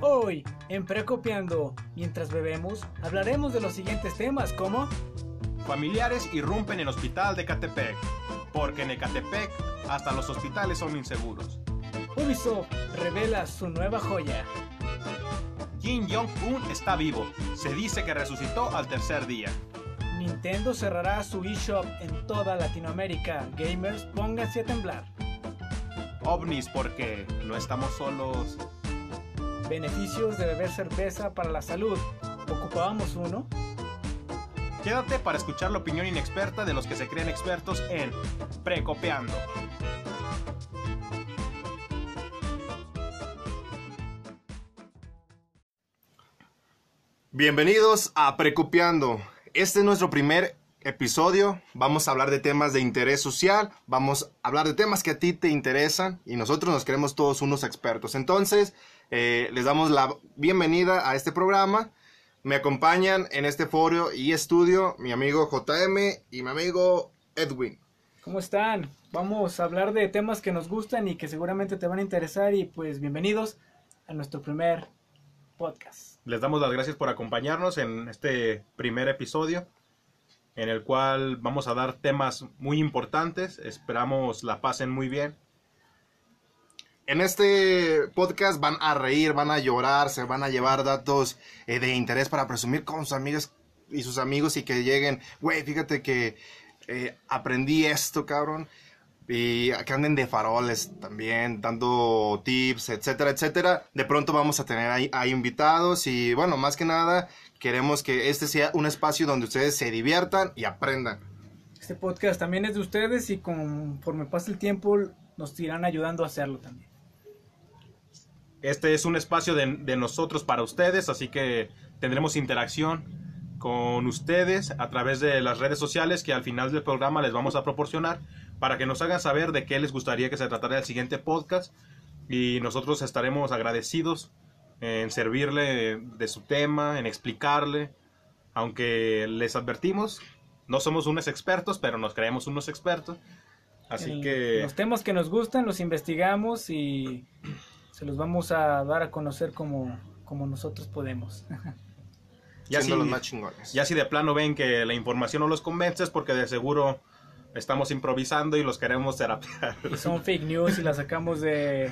Hoy, en Precopiando, mientras bebemos, hablaremos de los siguientes temas como Familiares irrumpen en hospital de Catepec, porque en Ecatepec hasta los hospitales son inseguros. Ubisoft revela su nueva joya. Kim Jong-un está vivo, se dice que resucitó al tercer día. Nintendo cerrará su eShop en toda Latinoamérica. Gamers, pónganse a temblar. OVNIs porque no estamos solos. Beneficios de beber cerveza para la salud. ¿Ocupábamos uno? Quédate para escuchar la opinión inexperta de los que se creen expertos en Precopeando. Bienvenidos a Precopiando. Este es nuestro primer episodio. Vamos a hablar de temas de interés social, vamos a hablar de temas que a ti te interesan y nosotros nos creemos todos unos expertos. Entonces, eh, les damos la bienvenida a este programa. Me acompañan en este foro y estudio mi amigo JM y mi amigo Edwin. ¿Cómo están? Vamos a hablar de temas que nos gustan y que seguramente te van a interesar y pues bienvenidos a nuestro primer podcast. Les damos las gracias por acompañarnos en este primer episodio en el cual vamos a dar temas muy importantes. Esperamos la pasen muy bien. En este podcast van a reír, van a llorar, se van a llevar datos eh, de interés para presumir con sus amigas y sus amigos y que lleguen, güey, fíjate que eh, aprendí esto, cabrón. Y que anden de faroles también, dando tips, etcétera, etcétera. De pronto vamos a tener ahí, ahí invitados y bueno, más que nada queremos que este sea un espacio donde ustedes se diviertan y aprendan. Este podcast también es de ustedes y conforme pase el tiempo nos irán ayudando a hacerlo también. Este es un espacio de, de, nosotros para ustedes, así que tendremos interacción con ustedes a través de las redes sociales que al final del programa les vamos a proporcionar para que nos hagan saber de qué les gustaría que se tratara el siguiente podcast y nosotros estaremos agradecidos en servirle de su tema, en explicarle, aunque les advertimos, no somos unos expertos, pero nos creemos unos expertos. Así El- que Los temas que nos gustan los investigamos y se los vamos a dar a conocer como, como nosotros podemos. ya siendo si, los más chingones. ya si de plano ven que la información no los convence es porque de seguro estamos improvisando y los queremos terapiar. y son fake news y las sacamos de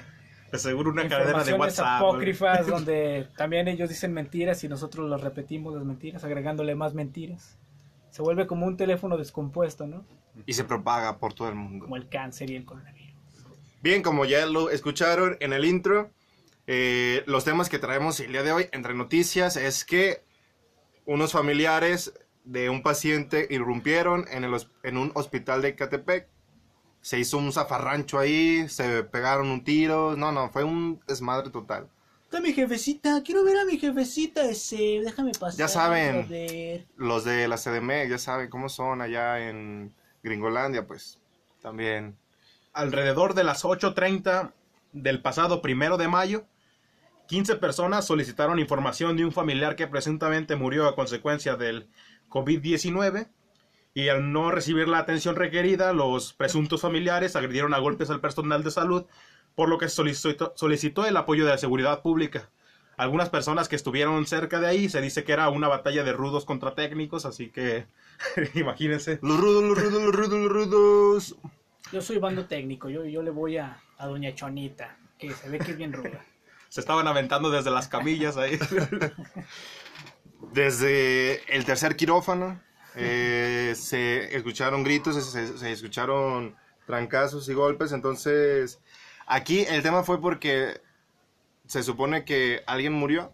De seguro una cadena de WhatsApp. apócrifas donde también ellos dicen mentiras y nosotros los repetimos las mentiras agregándole más mentiras. Se vuelve como un teléfono descompuesto, ¿no? Y se propaga por todo el mundo. Como el cáncer y el coronavirus. Bien, como ya lo escucharon en el intro, eh, los temas que traemos el día de hoy entre noticias es que unos familiares de un paciente irrumpieron en, el, en un hospital de Catepec. Se hizo un zafarrancho ahí, se pegaron un tiro. No, no, fue un desmadre total. Está mi jefecita, quiero ver a mi jefecita ese, déjame pasar. Ya saben. joder. Los de la CDM ya saben cómo son allá en Gringolandia, pues también. Alrededor de las 8.30 del pasado primero de mayo, 15 personas solicitaron información de un familiar que presuntamente murió a consecuencia del COVID-19 y al no recibir la atención requerida, los presuntos familiares agredieron a golpes al personal de salud, por lo que solicitó, solicitó el apoyo de la seguridad pública. Algunas personas que estuvieron cerca de ahí se dice que era una batalla de rudos contra técnicos, así que imagínense. Los rudos, los rudos, los rudos, los rudos. Yo soy bando técnico, yo, yo le voy a, a Doña Chonita, que se ve que es bien ruda. Se estaban aventando desde las camillas ahí. Desde el tercer quirófano eh, se escucharon gritos, se, se escucharon trancazos y golpes. Entonces, aquí el tema fue porque se supone que alguien murió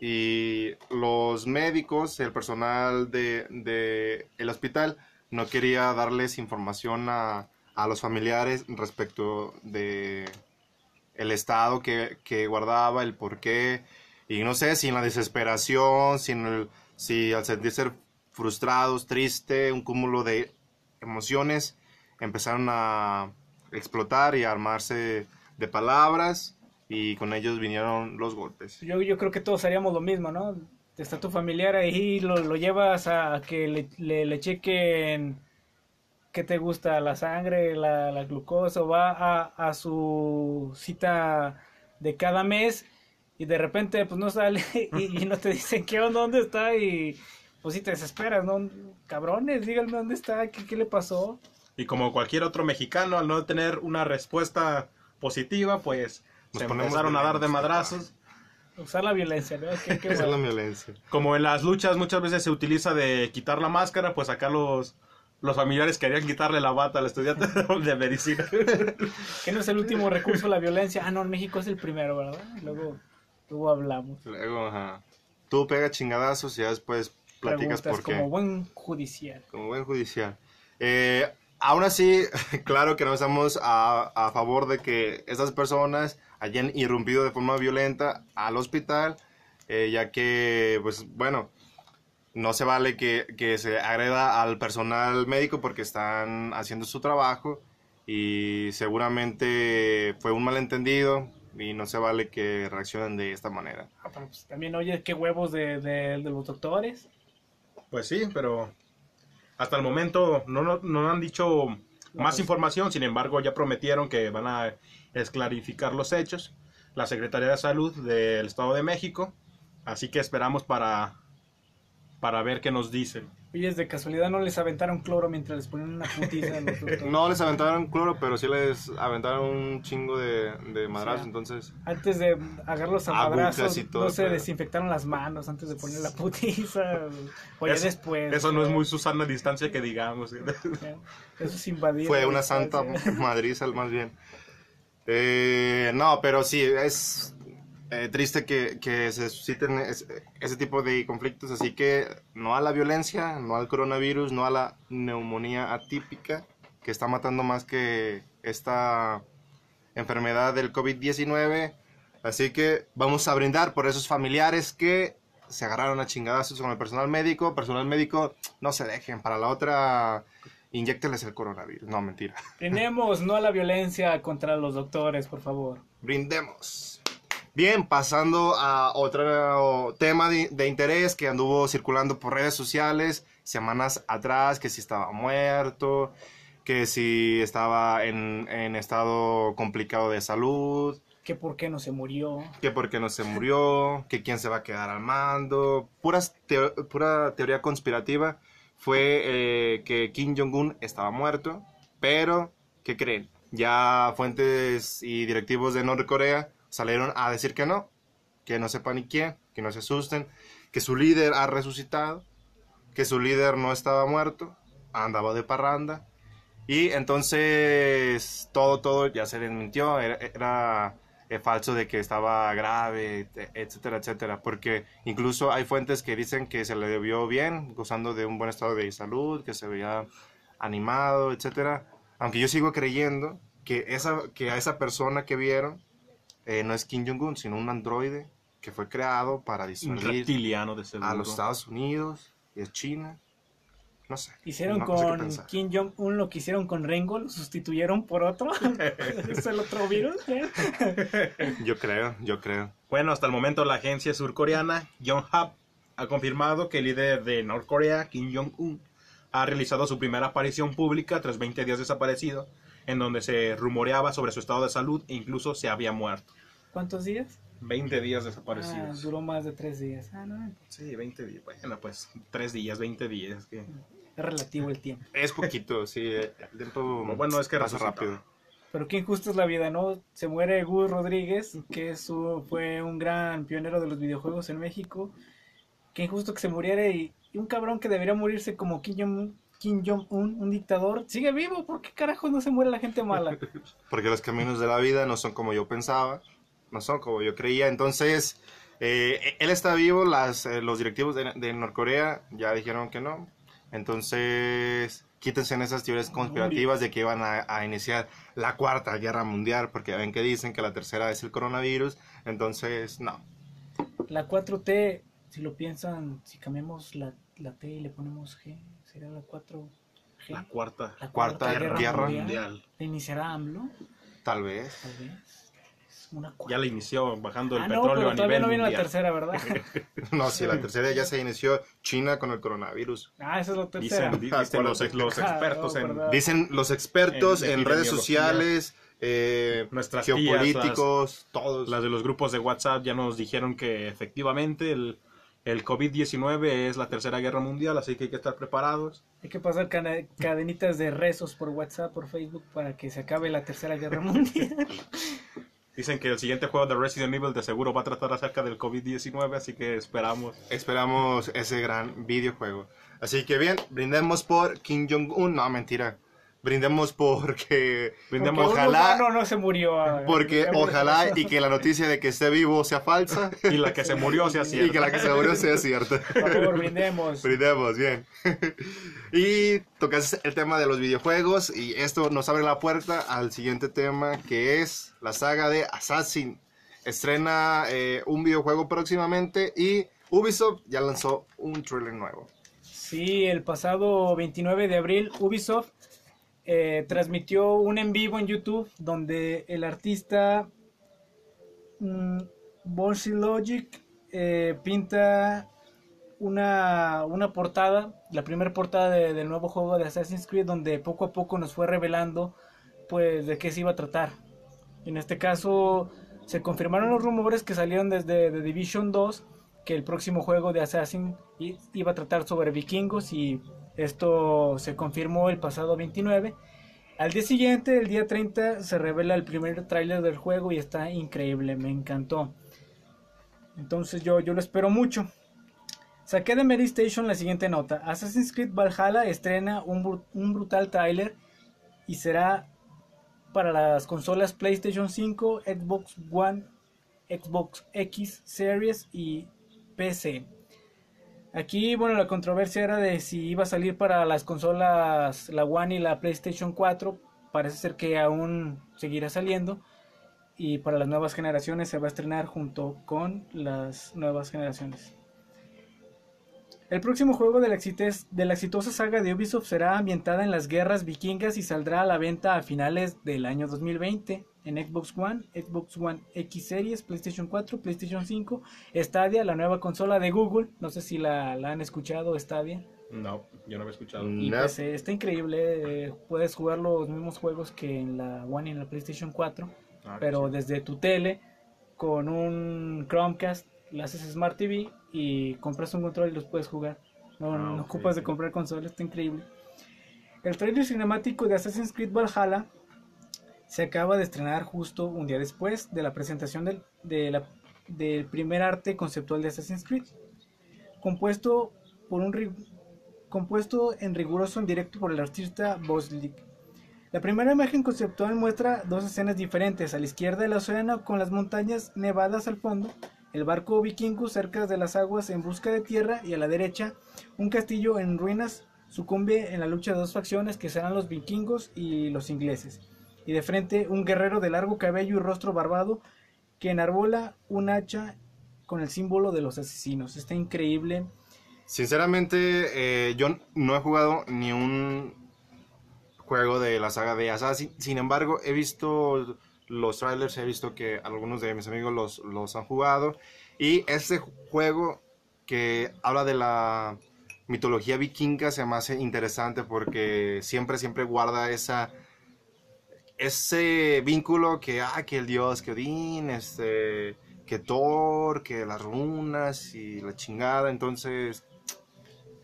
y los médicos, el personal de, de el hospital, no quería darles información a, a los familiares respecto de el estado que, que guardaba, el por qué. Y no sé, si en la desesperación, si, en el- si al sentirse frustrados, triste, un cúmulo de emociones, empezaron a explotar y a armarse de palabras y con ellos vinieron los golpes. Yo, yo creo que todos haríamos lo mismo, ¿no? Está tu familiar ahí, lo, lo llevas a que le, le chequen qué te gusta, la sangre, la, la glucosa, o va a, a su cita de cada mes y de repente pues no sale y, y no te dicen qué onda, dónde está y pues si te desesperas, ¿no? Cabrones, díganme dónde está, qué, qué le pasó. Y como cualquier otro mexicano, al no tener una respuesta positiva, pues Nos se empezaron a dar de madrazos. Usar la violencia, ¿no? Qué- qué Esa es la violencia. Como en las luchas muchas veces se utiliza de quitar la máscara, pues acá los, los familiares querían quitarle la bata al estudiante de medicina. Que no es el último recurso la violencia. Ah, no, en México es el primero, ¿verdad? Luego, luego hablamos. Luego, ajá. Tú pega chingadazos y ya después platicas Preguntas por qué. como buen judicial. Como buen judicial. Eh, aún así, claro que no estamos a, a favor de que estas personas hayan irrumpido de forma violenta al hospital, eh, ya que, pues bueno, no se vale que, que se agreda al personal médico porque están haciendo su trabajo y seguramente fue un malentendido y no se vale que reaccionen de esta manera. Ah, pero pues también, oye, qué huevos de, de- de los doctores. Pues sí, pero hasta el momento no, no, no han dicho más pues- información, sin embargo ya prometieron que van a esclarificar los hechos. La Secretaría de Salud del Estado de México, así que esperamos para, para ver qué nos dicen. Oye, de casualidad no les aventaron cloro mientras les ponían una putiza a los. No les aventaron cloro, pero sí les aventaron un chingo de, de madrazos, entonces... Antes de agarrarlos a madrazos, y todo no se desinfectaron las manos antes de poner la putiza. Oye, Eso- después. Eso no es muy Susana distancia que digamos. Eso es invadir. Fue una santa madriza, más bien. Eh, no, pero sí, es eh, triste que, que se susciten es- ese tipo de conflictos, así que no a la violencia, no al coronavirus, no a la neumonía atípica, que está matando más que esta enfermedad del COVID-19. Así que vamos a brindar por esos familiares que se agarraron a chingadazos con el personal médico. Personal médico, no se dejen, para la otra, inyectenles el coronavirus. No, mentira. Tenemos no a la violencia contra los doctores, por favor. brindemos. Bien, pasando a otro tema de, de interés que anduvo circulando por redes sociales semanas atrás, que si estaba muerto, que si estaba en, en estado complicado de salud, Que por qué no se murió. que por qué no se murió, que quién se va a quedar al mando, puras teo- pura teoría conspirativa fue eh, que Kim Jong-un estaba muerto, pero, ¿qué creen? Ya fuentes y directivos de Norcorea salieron a decir que no, que no sepan ni quién, que no se asusten, que su líder ha resucitado, que su líder no estaba muerto, andaba de parranda, y entonces todo, todo ya se desmintió, era, era, eh, falso de que estaba grave, et- etcétera, etcétera, porque incluso hay fuentes que dicen que se le vio bien, gozando de un buen estado de salud, que se veía animado, etcétera, aunque yo sigo creyendo que, esa, que a esa persona que vieron eh, no es Kim Jong-un, sino un androide que fue creado para disuadir de a los Estados Unidos y a China. No sé. Hicieron no- no sé qué con. Kim Jong-un lo que hicieron con Rengo, lo sustituyeron por otro. es el otro virus. ¿eh? Yo creo, yo creo. Bueno, hasta el momento la agencia surcoreana Yonhap ha confirmado que el líder de Norcorea, Kim Jong-un, ha realizado su primera aparición pública tras 20 días desaparecido, en donde se rumoreaba sobre su estado de salud e incluso se había muerto. ¿Cuántos días? 20 días Ah, desaparecidos. duró más de tres días. Ah, no, Sí, 20 días. Bueno, pues 3 días, 20 días. que- es relativo el tiempo. Es poquito, sí. El tiempo Bueno, es que pasa rápido. Pero qué injusta es la vida, ¿no? Se muere Gus Rodríguez, que es un- fue un gran pionero de los videojuegos en México. Qué injusto que se muriera y, y un cabrón que debería morirse como Kim Kim Jong-un, un dictador, sigue vivo. ¿Por qué carajo no se muere la gente mala? Porque los caminos de la vida no son como yo pensaba, no son como yo creía. Entonces, eh, él está vivo, las, eh, los directivos de, de Norcorea ya dijeron que no. Entonces, quítense en esas teorías conspirativas de que iban a, a iniciar la cuarta guerra mundial, porque ven que dicen que la tercera es el coronavirus. Entonces, no. La 4T, si lo piensan, si cambiamos la, la T y le ponemos G, sería la 4G. La cuarta La Cuarta Guerra mundial. ¿Le iniciará AMLO? Tal vez. Tal vez. Una cuarta. Ya le inició bajando el ah, no, petróleo pero a todavía nivel no viene la mundial. tercera, ¿verdad? No, si la tercera ya se inició China con el coronavirus. ah, esa es la tercera. Dicen, dicen los, los Ah, expertos no. Dicen los expertos En en, redes sociales eh, Nuestras geopolíticos, todos. Las de los grupos de WhatsApp ya nos dijeron que efectivamente el, el COVID-19 es la tercera guerra mundial, así que hay que estar preparados. Hay que pasar cadenitas de rezos por WhatsApp, por Facebook, para que se acabe la tercera guerra mundial. Dicen que el siguiente juego de Resident Evil de seguro va a tratar acerca del COVID-19, así que esperamos. Esperamos ese gran videojuego. Así que bien, brindemos por Kim Jong-un. No, mentira. Brindemos porque... Brindemos- Porque Ojalá- humano no se murió. ah, Porque ojalá y que la noticia de que esté vivo sea falsa. Y la que se murió sea cierta. Y que la que se murió sea cierta. Por favor, brindemos. Brindemos, bien. y tocas el tema de los videojuegos y esto nos abre la puerta al siguiente tema que es la saga de Assassin. Estrena eh, un videojuego próximamente y Ubisoft ya lanzó un trailer nuevo. Sí, el pasado 29 de abril Ubisoft eh, transmitió un en vivo en YouTube donde el artista mm, Bossy Logic eh, pinta una, una portada, la primera portada de- del nuevo juego de Assassin's Creed donde poco a poco nos fue revelando pues de qué se iba a tratar. En este caso se confirmaron los rumores que salieron desde The Division 2 que el próximo juego de Assassin iba a tratar sobre vikingos y esto se confirmó el pasado 29. Al día siguiente, el día 30, se revela el primer tráiler del juego y está increíble, me encantó. Entonces yo, yo lo espero mucho. Saqué de Mary Station la siguiente nota. Assassin's Creed Valhalla estrena un, un brutal tráiler y será para las consolas PlayStation 5, Xbox One, Xbox X Series y PC. Aquí, bueno, la controversia era de si iba a salir para las consolas, la One y la PlayStation 4. Parece ser que aún seguirá saliendo. Y para las nuevas generaciones se va a estrenar junto con las nuevas generaciones. El próximo juego de la, de la exitosa saga de Ubisoft será ambientada en las guerras vikingas y saldrá a la venta a finales del año 2020 en Xbox One, Xbox One X Series, PlayStation 4, PlayStation 5, Stadia, la nueva consola de Google. No sé si la, la han escuchado, Stadia. No, yo no había escuchado. Y No. pues, eh, está increíble, eh, puedes jugar los mismos juegos que en la One y en la PlayStation 4, Ah, pero sí. desde tu tele con un Chromecast, le haces Smart TV y compras un control y los puedes jugar. No, Ah, no ocupas de comprar consolas, está increíble. El trailer cinemático de Assassin's Creed Valhalla se acaba de estrenar justo un día después de la presentación del, del primer arte conceptual de Assassin's Creed, compuesto por un compuesto en riguroso en directo por el artista Boslik. La primera imagen conceptual muestra dos escenas diferentes, a la izquierda el océano con las montañas nevadas al fondo, el barco vikingo cerca de las aguas en busca de tierra y a la derecha un castillo en ruinas sucumbe en la lucha de dos facciones que serán los vikingos y los ingleses. Y de frente un guerrero de largo cabello y rostro barbado que enarbola un hacha con el símbolo de los asesinos. Está increíble. Sinceramente, eh, yo no he jugado ni un juego de la saga de Assassin. Sin embargo, he visto los trailers, he visto que algunos de mis amigos los, los han jugado. Y este juego que habla de la mitología vikinga se me hace interesante porque siempre, siempre guarda esa ese vínculo que, ah, que el dios, que Odín, este, que Thor, que las runas y la chingada, entonces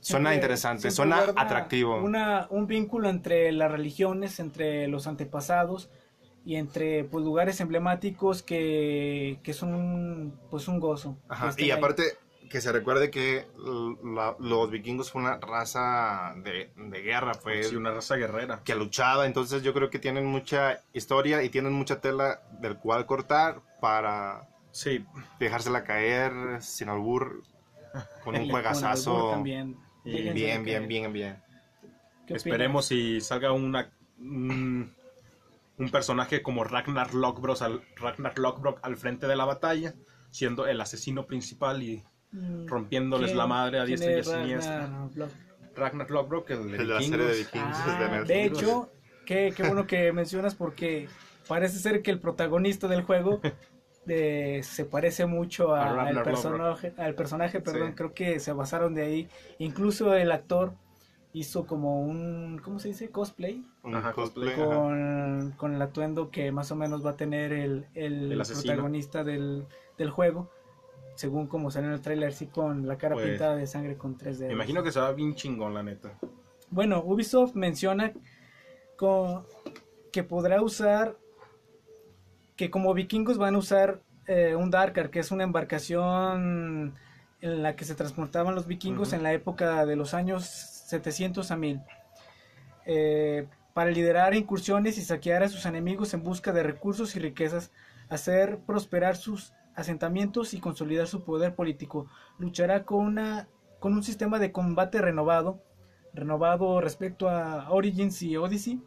suena Siempre- interesante, siempre suena atractivo. Una, un vínculo entre las religiones, entre los antepasados y entre pues, lugares emblemáticos que, que son pues un gozo. Ajá, Y ahí. Que se recuerde que la- los vikingos fue una raza de, de guerra, fue Sí, una raza guerrera. que luchaba, entonces yo creo que tienen mucha historia y tienen mucha tela del cual cortar para Sí, dejársela caer sin albur con un juegazazo también. Bien, bien, bien, bien. ¿Qué opinas? esperemos si salga una un, un personaje como Ragnar Lothbrok al, Ragnar Lothbrok al frente de la batalla, siendo el asesino principal y Mm, rompiéndoles ¿quién- la madre a diestra y a es siniestra. Ragnar Lothbrok, el de De la serie de Vikingos. Ah, de hecho, qué, qué bueno que mencionas porque parece ser que el protagonista del juego eh, se parece mucho A a- al personaje, al personaje, perdón, Sí. creo que se basaron de ahí, incluso el actor hizo como un, ¿cómo se dice? Cosplay. Un Ajá, cosplay. cosplay. ajá. Con, con el atuendo que más o menos va a tener el, el El protagonista del, del juego. Según como salió en el tráiler, sí, con la cara Pues, pintada de sangre con 3D. Me imagino que se va bien chingón, la neta. Bueno, Ubisoft menciona co- que podrá usar, que como vikingos van a usar eh, un Darkar, que es una embarcación en la que se transportaban los vikingos en la época de los años 700 a 1000, eh, para liderar incursiones y saquear a sus enemigos en busca de recursos y riquezas, hacer prosperar sus asentamientos y consolidar su poder político. Luchará con, una, con un sistema de combate renovado, renovado respecto a Origins y Odyssey,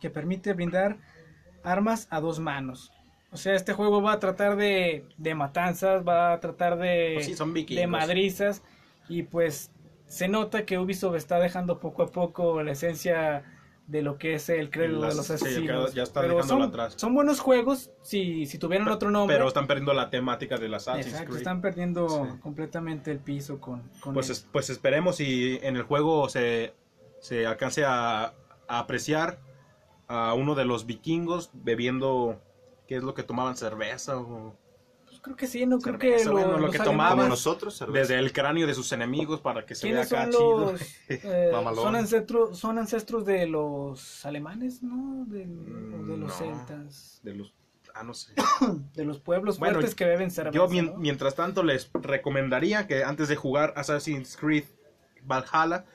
que permite brindar armas a dos manos. O sea, este juego va a tratar de, de matanzas, va a tratar de, Pues sí, son vikingos. de madrizas, y pues se nota que Ubisoft está dejando poco a poco la esencia de lo que es el credo de los sí, asesinos. ya está Pero dejándolo son, atrás. son buenos juegos si, si tuvieran otro nombre. Pero están perdiendo la temática de las Assassin's Exacto, Creed. están perdiendo Sí. completamente el piso con, con Pues, es- pues esperemos si en el juego se, se alcance a, a apreciar a uno de los vikingos bebiendo, ¿qué es lo que tomaban? ¿Cerveza? O, creo que sí, no creo que cerveza, bueno, lo los que tomaban nosotros, cerveza. desde el cráneo de sus enemigos para que se vea ¿Quiénes acá son chido. los eh, son ancestros son ancestros de los alemanes, ¿no? De, Mm, de los no. celtas, De los, ah, no sé. de los pueblos Bueno, fuertes que beben cerveza. Yo, ¿no? mientras tanto, les recomendaría que antes de jugar Assassin's Creed Valhalla,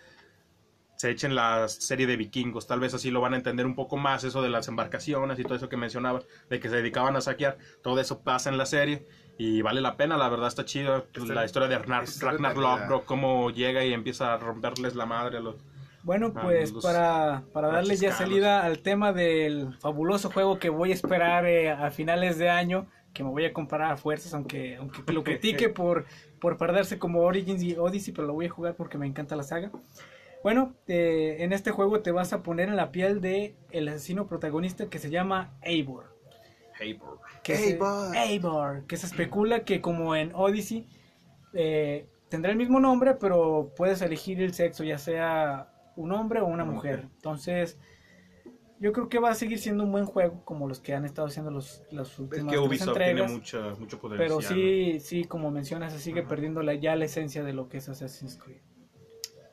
se echen la serie de vikingos. Tal vez así lo van a entender un poco más, eso de las embarcaciones y todo eso que mencionaba, de que se dedicaban a saquear. Todo eso pasa en la serie y vale la pena, la verdad está chido. Está- la historia de Ragnar. Lothbrok, cómo llega y empieza a romperles la madre a los... Bueno, Ah, pues los para, para darle ya salida al tema del fabuloso juego que voy a esperar eh, a finales de año, que me voy a comprar a fuerzas, aunque, aunque lo critique por, por perderse como Origins y Odyssey, pero lo voy a jugar porque me encanta la saga. Bueno, eh, en este juego te vas a poner en la piel de el asesino protagonista que se llama Eivor. Eivor. Que se, Eivor. Que se especula que como en Odyssey eh, tendrá el mismo nombre, pero puedes elegir el sexo, ya sea un hombre o una mujer. Entonces, yo creo que va a seguir siendo un buen juego, como los que han estado haciendo los, las Es últimas que Ubisoft entregas. tiene mucho, mucho poder. pero sí, sí, como mencionas, se sigue perdiendo la, ya la esencia de lo que es Assassin's Creed.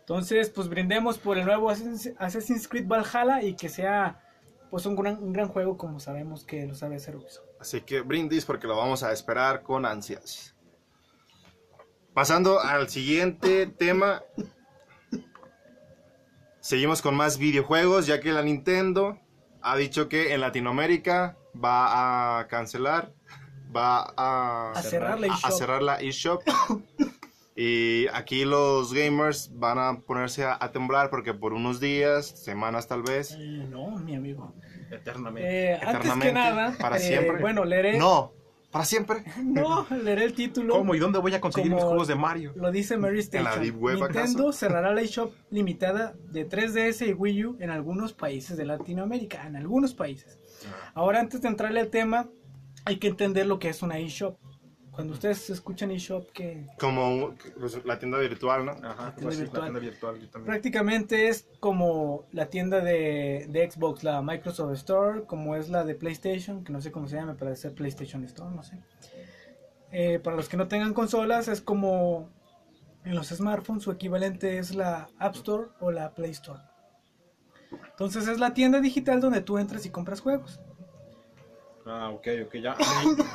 Entonces, pues brindemos por el nuevo Assassin's Creed Valhalla y que sea pues un gran, un gran juego como sabemos que lo sabe hacer Ubisoft. Así que brindis porque lo vamos a esperar con ansias. Pasando al siguiente tema. Seguimos con más videojuegos, ya que la Nintendo ha dicho que en Latinoamérica va a cancelar, va a, A cerrar la a- a eShop. cerrar la eShop. Y aquí los gamers van a ponerse a, a temblar porque por unos días, semanas tal vez, Eh, no, mi amigo. Eternamente. Eh, antes que nada, para eh, siempre. bueno, leeré. no, para siempre. No, leeré el título. ¿Cómo y dónde voy a conseguir mis juegos de Mario? Lo dice Mary ¿En la Station. Deep Web, Nintendo acaso? cerrará la eShop limitada de 3DS y Wii U en algunos países de Latinoamérica. En algunos países. Ahora, antes de entrarle al tema, hay que entender lo que es una eShop. Cuando ustedes escuchan eShop, que Como un- pues, la tienda virtual, ¿no? Ajá, tienda pues virtual. la tienda virtual. yo también. prácticamente es como la tienda de, de Xbox, la Microsoft Store, como es la de PlayStation, que no sé cómo se llama, pero debe ser PlayStation Store, no sé. Eh, para los que no tengan consolas, es como en los smartphones, su equivalente es la App Store o la Play Store. Entonces es la tienda digital donde tú entras y compras juegos. Ah, ok, ok, ya.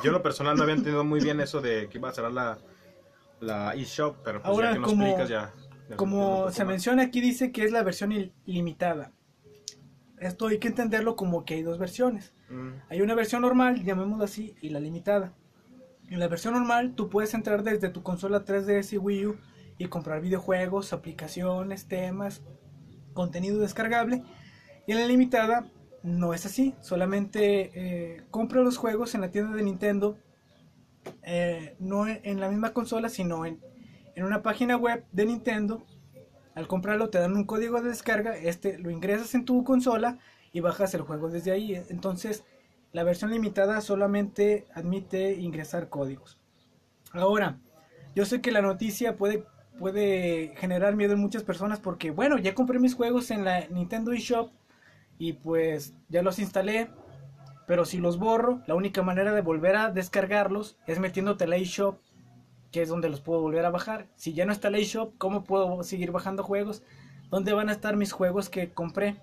Yo en lo personal no había entendido muy bien eso de que iba a cerrar la, la eShop, pero pues Ahora, ya que nos como- explicas ya. ya Como se más. menciona aquí, dice que es la versión il- ilimitada. Esto hay que entenderlo como que hay dos versiones. Mm, Hay una versión normal, llamémoslo así, y la limitada. En la versión normal, tú puedes entrar desde tu consola 3DS y Wii U y comprar videojuegos, aplicaciones, temas, contenido descargable. Y en la limitada, no es así. Solamente eh, los juegos en la tienda de Nintendo, eh, no en, en la misma consola, sino en, en una página web de Nintendo. Al comprarlo te dan un código de descarga, este lo ingresas en tu consola y bajas el juego desde ahí. Entonces, la versión limitada solamente admite ingresar códigos. Ahora, yo sé que la noticia puede puede generar miedo en muchas personas porque, bueno, ya compré mis juegos en la Nintendo eShop y pues ya los instalé, pero si los borro, la única manera de volver a descargarlos es metiéndote a la eShop, que es donde los puedo volver a bajar. Si ya no está la eShop, ¿cómo puedo seguir bajando juegos? ¿Dónde van a estar mis juegos que compré?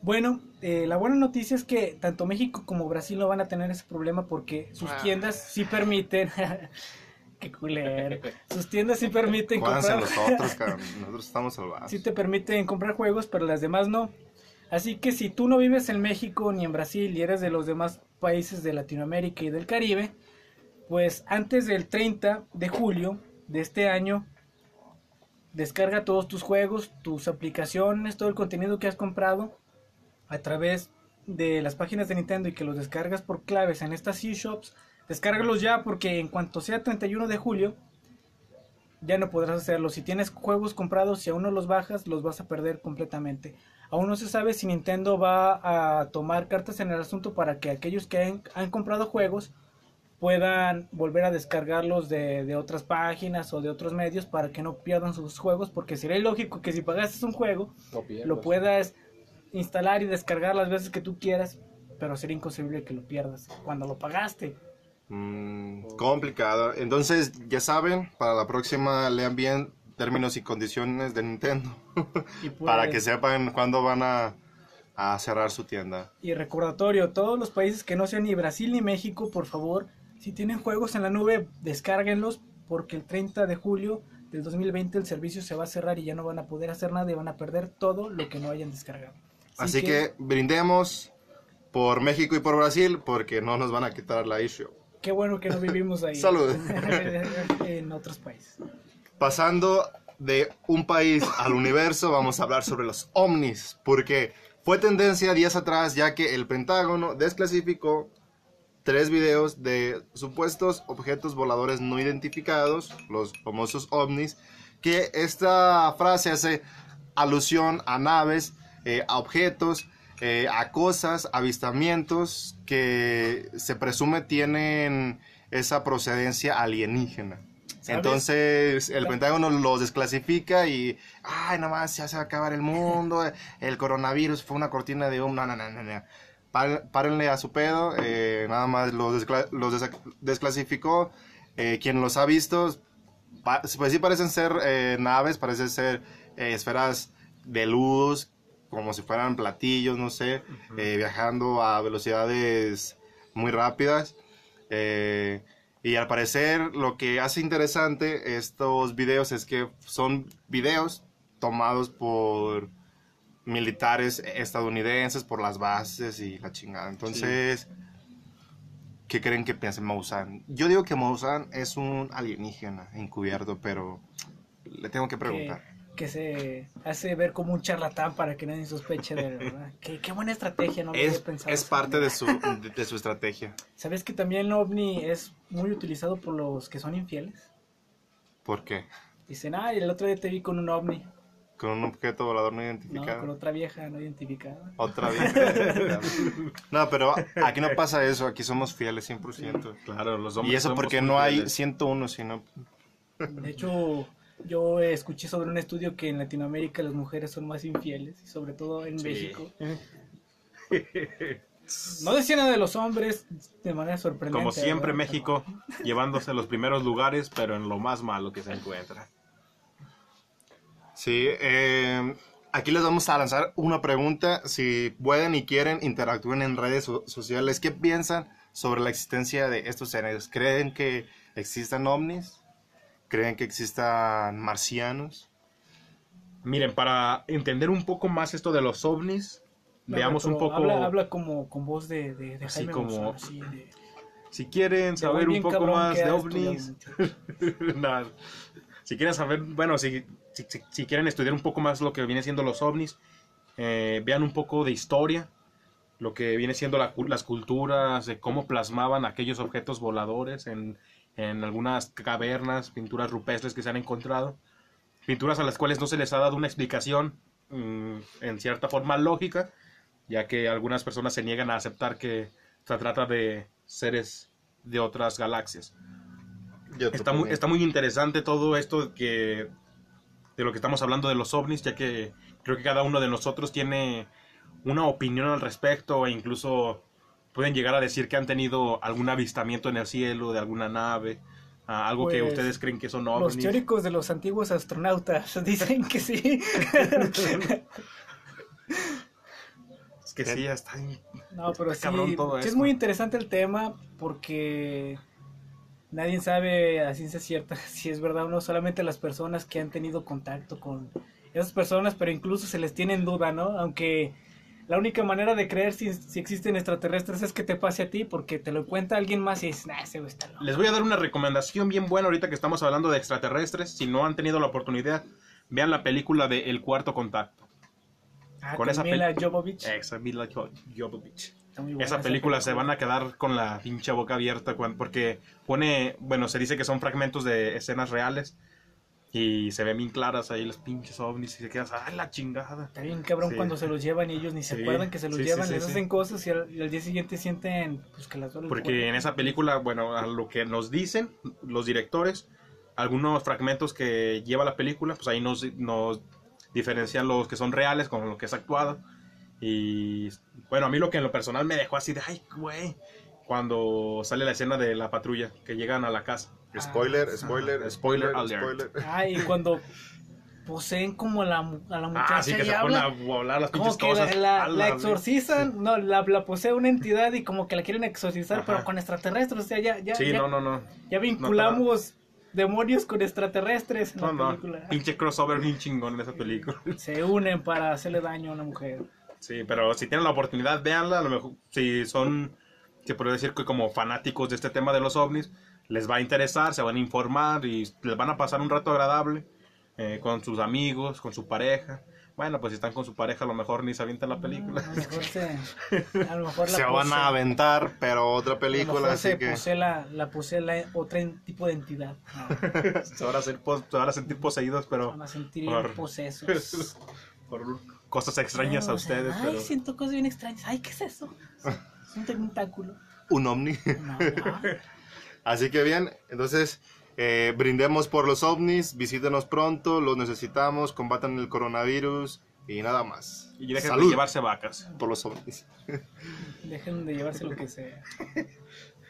Bueno, eh, la buena noticia es que tanto México como Brasil no van a tener ese problema porque sus Ah. tiendas sí permiten. Qué culero. Sus tiendas sí permiten comprar. nosotros, cabrón. Nosotros estamos salvados. sí te permiten comprar juegos, pero las demás no. Así que si tú no vives en México ni en Brasil y eres de los demás países de Latinoamérica y del Caribe, pues antes del 30 de julio de este año, descarga todos tus juegos, tus aplicaciones, todo el contenido que has comprado a través de las páginas de Nintendo y que los descargas por claves en estas eShops, descárgalos ya porque en cuanto sea 31 de julio ya no podrás hacerlo. Si tienes juegos comprados, si aún no los bajas, los vas a perder completamente. Aún no se sabe si Nintendo va a tomar cartas en el asunto para que aquellos que han, han comprado juegos puedan volver a descargarlos de, de otras páginas o de otros medios para que no pierdan sus juegos, porque sería ilógico que si pagaste un juego, lo puedas instalar y descargar las veces que tú quieras, pero sería inconcebible que lo pierdas cuando lo pagaste. Mm, complicado. Entonces, ya saben, para la próxima lean bien términos y condiciones de Nintendo. Pues- para que sepan cuándo van a, a cerrar su tienda. Y recordatorio, todos los países que no sean ni Brasil ni México, por favor, si tienen juegos en la nube, descárguenlos porque el 30 de julio del 2020 el servicio se va a cerrar y ya no van a poder hacer nada y van a perder todo lo que no hayan descargado. Así que brindemos por México y por Brasil porque no nos van a quitar la issue. qué bueno que no vivimos ahí. Salud. en otros países. Pasando de un país al universo, vamos a hablar sobre los ovnis, porque fue tendencia días atrás ya que el Pentágono desclasificó tres videos de supuestos objetos voladores no identificados, los famosos ovnis, que esta frase hace alusión a naves, eh, a objetos, eh, a cosas, avistamientos que se presume tienen esa procedencia alienígena. ¿Sabes? Entonces el Pentágono los desclasifica y, ay, nada más ya se va a acabar el mundo, el coronavirus fue una cortina de humo, no, no, no, no, no. Pá- Párenle a su pedo, eh, nada más los, descla- los des- desclasificó. Eh, quien los ha visto, pues sí parecen ser eh, naves, parecen ser esferas de luz, como si fueran platillos, no sé, viajando a velocidades muy rápidas. Eh, y al parecer lo que hace interesante estos videos es que son videos tomados por militares estadounidenses, por las bases y la chingada. Entonces, ¿qué creen que piense Maussan? Yo digo que Maussan es un alienígena encubierto, pero le tengo Que, preguntar. Que se hace ver como un charlatán para que nadie sospeche de él, ¿verdad? qué, qué buena estrategia, no Es, pensado es parte de su, de, de su estrategia. ¿Sabes que también el ovni es muy utilizado por los que son infieles? ¿Por qué? Dicen, ah, el otro día te vi con un ovni. Con un objeto volador no No, identificado. con otra vieja no identificada. Otra vez. no, pero aquí no pasa eso. Aquí somos fieles 100%. Claro, los Y hombres eso somos porque no hay fieles. 101, sino... De hecho, yo escuché sobre un estudio que en Latinoamérica las mujeres son más infieles, y sobre todo en Sí. México. No decía nada de los hombres de manera sorprendente. Como siempre, ¿verdad? México llevándose los primeros lugares, pero en lo más malo que se encuentra. Sí, eh, aquí les vamos a lanzar una pregunta. Si pueden y quieren, interactúen en redes so- sociales. ¿Qué piensan sobre la existencia de estos seres? ¿Creen que existan ovnis? ¿Creen que existan marcianos? Miren, para entender un poco más esto de los ovnis, No, veamos un poco, Habla, habla como con voz de, de, de Así Jaime como- Maussan, así de- si quieren saber un poco más de ovnis. Si quieren saber, bueno, si, si, si- si quieren estudiar un poco más lo que viene siendo los ovnis, eh, vean un poco de historia, lo que viene siendo la las culturas, de cómo plasmaban aquellos objetos voladores en, en algunas cavernas, pinturas rupestres que se han encontrado, pinturas a las cuales no se les ha dado una explicación mm, en cierta forma lógica, ya que algunas personas se niegan a aceptar que se trata de seres de otras galaxias. Está muy, está muy interesante todo esto que de lo que estamos hablando de los ovnis, ya que creo que cada uno de nosotros tiene una opinión al respecto e incluso pueden llegar a decir que han tenido algún avistamiento en el cielo de alguna nave, algo que Pues, ustedes creen que son Los ovnis. teóricos de los antiguos astronautas dicen que sí. Es que sí, está en- No, pero sí, Cabrón todo sí es muy interesante el tema porque nadie sabe a ciencia cierta si es verdad o no, solamente las personas que han tenido contacto con esas personas, pero incluso se les tiene en duda, ¿no? Aunque la única manera de creer si, si existen extraterrestres es que te pase a ti porque te lo cuenta alguien más y dices, nah, ese güey está loco". Les voy a dar una recomendación bien buena ahorita que estamos hablando de extraterrestres. Si no han tenido la oportunidad, vean la película de El Cuarto Contacto. Ah, con con esa Mila Jovovich. Mila Jovovich. Buena Esa película se van a quedar con la pinche boca abierta porque pone, bueno, se dice que son fragmentos de escenas reales y se ven bien claras ahí los pinches ovnis y se quedas, ¡ay, la chingada! Está bien cabrón Sí. cuando se los llevan y ellos ni se Sí, acuerdan que se los sí, llevan, les hacen cosas y al, y al día siguiente sienten pues que las Porque en esa película, bueno, a lo que nos dicen los directores, algunos fragmentos que lleva la película, pues ahí nos, nos diferencian los que son reales con lo que es actuado. Y bueno, a mí lo que en lo personal me dejó así de, ay, güey, cuando sale la escena de la patrulla, que llegan a la casa. Spoiler, Ah, spoiler, ah, spoiler, spoiler spoiler. Ah, y cuando poseen como a la, mu- a la muchacha Ah, sí, que y se ponen a habla, volar las como pinches que cosas. la, exorcizan, no, la, la posee una entidad y como que la quieren exorcizar, Ajá. pero con extraterrestres, o sea, ya, ya, Sí, ya, no, no, no. ya vinculamos demonios con extraterrestres en No, la no. película. Pinche crossover bien chingón en esa película. Se unen para hacerle daño a una mujer. Sí, pero si tienen la oportunidad, véanla. A lo mejor, si son, se puede decir que como fanáticos de este tema de los ovnis, les va a interesar, se van a informar y les van a pasar un rato agradable eh, con sus amigos, con su pareja. Bueno, pues si están con su pareja, a lo mejor ni se avientan la película. A lo mejor se, a lo mejor la Se van posee- a aventar, pero otra a lo película, mejor así se que... posee la, la posee la otra en- tipo de entidad. Ah, se, van a pos- se van a sentir poseídos, pero van a sentir Por- posesos. por cosas extrañas a No, o sea, ustedes. Ay, pero- siento cosas bien extrañas. Ay, ¿qué es eso? Es un tentáculo. Un ovni. No, no. Así que bien, entonces eh, brindemos por los ovnis, visítenos pronto, los necesitamos, combatan el coronavirus y nada más. Y dejen Salud de llevarse vacas. por los ovnis. Dejen de llevarse lo que sea.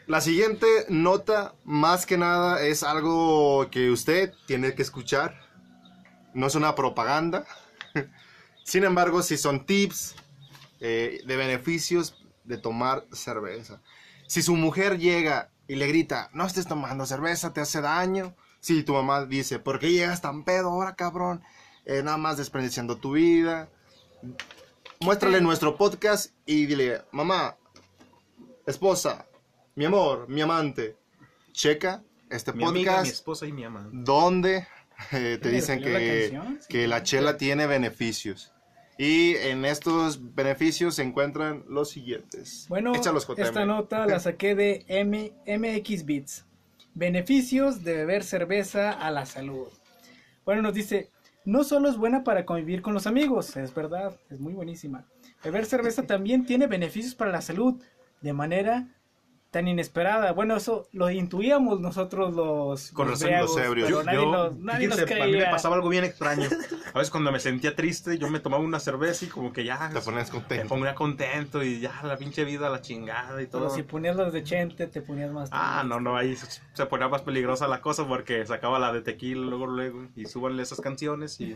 La siguiente nota, más que nada, es algo que usted tiene que escuchar. No es una propaganda. Sin embargo, si son tips eh, de beneficios de tomar cerveza. Si su mujer llega y le grita, no estés tomando cerveza, te hace daño. Si tu mamá dice, ¿por qué llegas tan pedo ahora, cabrón? Eh, nada más desperdiciando tu vida. Muéstrale nuestro podcast y dile, mamá, esposa, mi amor, mi amante, checa este Mi amiga, podcast mi esposa y mi amante. donde eh, te dicen ¿salió la que? Sí. que la chela tiene beneficios. Y en estos beneficios se encuentran los siguientes. Bueno, Échalos, esta nota la saqué de M MX Bits. Beneficios de beber cerveza a la salud. Bueno, nos dice, no solo es buena para convivir con los amigos, es verdad, es muy buenísima. Beber cerveza también tiene beneficios para la salud, de manera tan inesperada. Bueno, eso lo intuíamos nosotros los, Con los los ebrios. Yo- nadie, yo, nos, nadie nos fíjense, a mí me creía. pasaba algo bien extraño. A veces cuando me sentía triste, yo me tomaba una cerveza y como que ya Te me contento. ponía contento y ya la pinche vida, la chingada y todo. Pero si ponías las de Chente, te ponías más... Ah, no, no, ahí se, se ponía más peligrosa la cosa porque sacaba la de tequila luego, luego y súbanle esas canciones y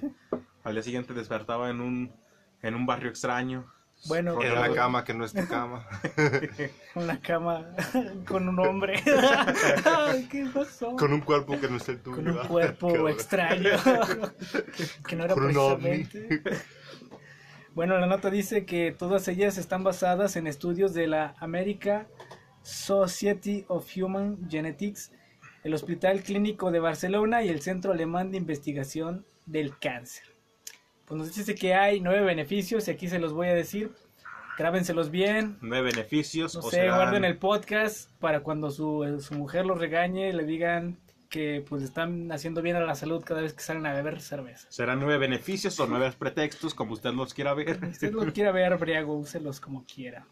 al día siguiente despertaba en un, en un barrio extraño. Bueno, En de- cama que no es tu cama. una cama con un hombre. Ay, ¿Qué pasó? Con un cuerpo que no es el tuyo. Con un cuerpo extraño. que no era precisamente. Bueno, la nota dice que todas ellas están basadas en estudios de la American Society of Human Genetics, el Hospital Clínico de Barcelona y el Centro Alemán de Investigación del Cáncer. Pues nos dice que hay nueve beneficios y aquí se los voy a decir. Grábenselos bien, Nueve beneficios. no o sé, serán- guarden el podcast para cuando su, su mujer los regañe, le digan que pues están haciendo bien a la salud cada vez que salen a beber cerveza. Serán nueve beneficios o nueve pretextos, como usted los quiera ver. Si usted lo quiera ver, briago, úselos como quiera.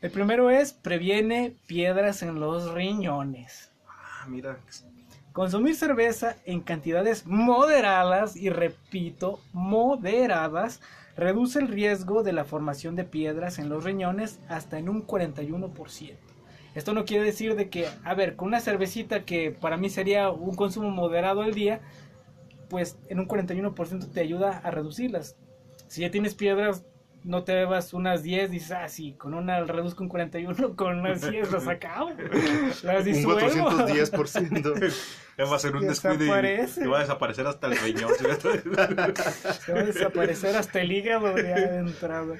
El primero es previene piedras en los riñones. Ah, mira. Consumir cerveza en cantidades moderadas, y repito, moderadas, reduce el riesgo de la formación de piedras en los riñones hasta en un 41%. Esto no quiere decir de que, a ver, con una cervecita que para mí sería un consumo moderado al día, pues en un 41% te ayuda a reducirlas. Si ya tienes piedras, no te bebas unas 10, dices, ah, sí, con una reduzco un 41, con unas 10 las acabo. Las Un disuelvo. 410%. Va a ser un descuido y, Desaparece. y va a desaparecer hasta el riñón. Se va a desaparecer hasta el hígado ya de entrada.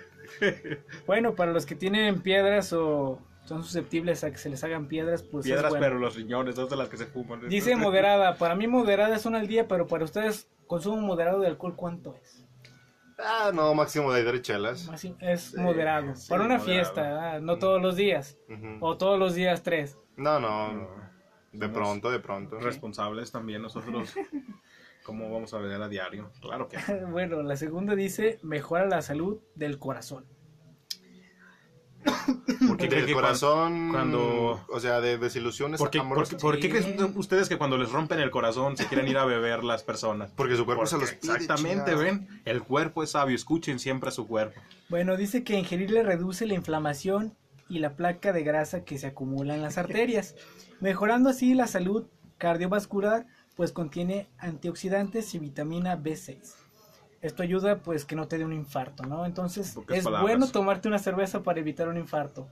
Bueno, para los que tienen piedras o son susceptibles a que se les hagan piedras, pues es Piedras, bueno. pero los riñones, dos de las que se fuman. Dice moderada. Para mí moderada es una al día, pero para ustedes, consumo moderado de alcohol, ¿cuánto es? Ah, no, máximo de tres chelas. Es Sí, moderado. sí, para una moderado. fiesta, ¿verdad? no todos los días. O todos los días tres. No, no, No. de Somos pronto, de pronto. Responsables también nosotros. ¿Cómo vamos a beber a diario? Claro que. Bueno, la segunda dice mejora la salud del corazón. ¿Por qué creen Del que corazón, cuando- o sea, de desilusiones ¿Por qué, por, qué creen ustedes que cuando les rompen el corazón se quieren ir a beber las personas? Porque su cuerpo se Porque los pide, Exactamente, ven. El cuerpo es sabio. Escuchen siempre a su cuerpo. Bueno, dice que ingerirle reduce la inflamación y la placa de grasa que se acumula en las arterias, mejorando así la salud cardiovascular, pues contiene antioxidantes y vitamina B6. Esto ayuda pues que no te dé un infarto, ¿no? Entonces es palabras. bueno tomarte una cerveza para evitar un infarto.